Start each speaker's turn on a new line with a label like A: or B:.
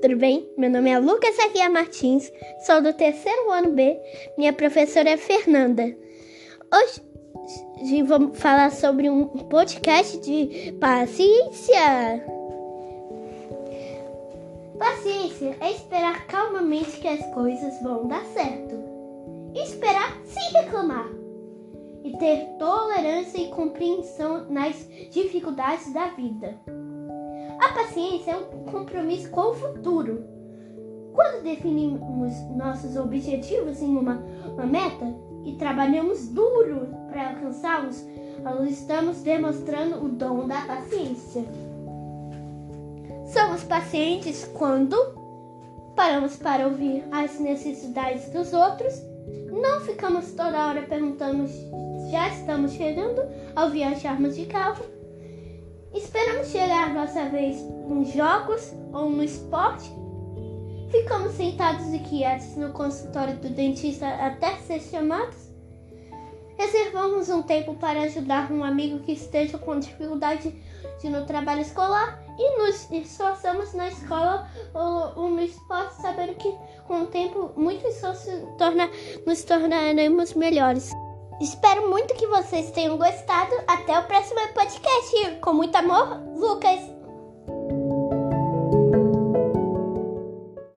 A: tudo bem? Meu nome é Lucas Aguiar Martins, sou do terceiro ano B, minha professora é Fernanda. Hoje vamos falar sobre um podcast de paciência. Paciência é esperar calmamente que as coisas vão dar certo. Esperar sem reclamar. E ter tolerância e compreensão nas dificuldades da vida. A paciência é um compromisso com o futuro. Quando definimos nossos objetivos em uma, uma meta e trabalhamos duro para alcançá-los, estamos demonstrando o dom da paciência. Somos pacientes quando paramos para ouvir as necessidades dos outros, não ficamos toda hora perguntando já estamos chegando ao viajarmos de carro Esperamos chegar nossa vez em jogos ou no esporte. Ficamos sentados e quietos no consultório do dentista até ser chamados. Reservamos um tempo para ajudar um amigo que esteja com dificuldade no trabalho escolar e nos esforçamos na escola ou, ou no esporte, sabendo que com o tempo muito esforço torna, nos tornaremos melhores. Espero muito que vocês tenham gostado. Até o próximo podcast. Com muito amor, Lucas.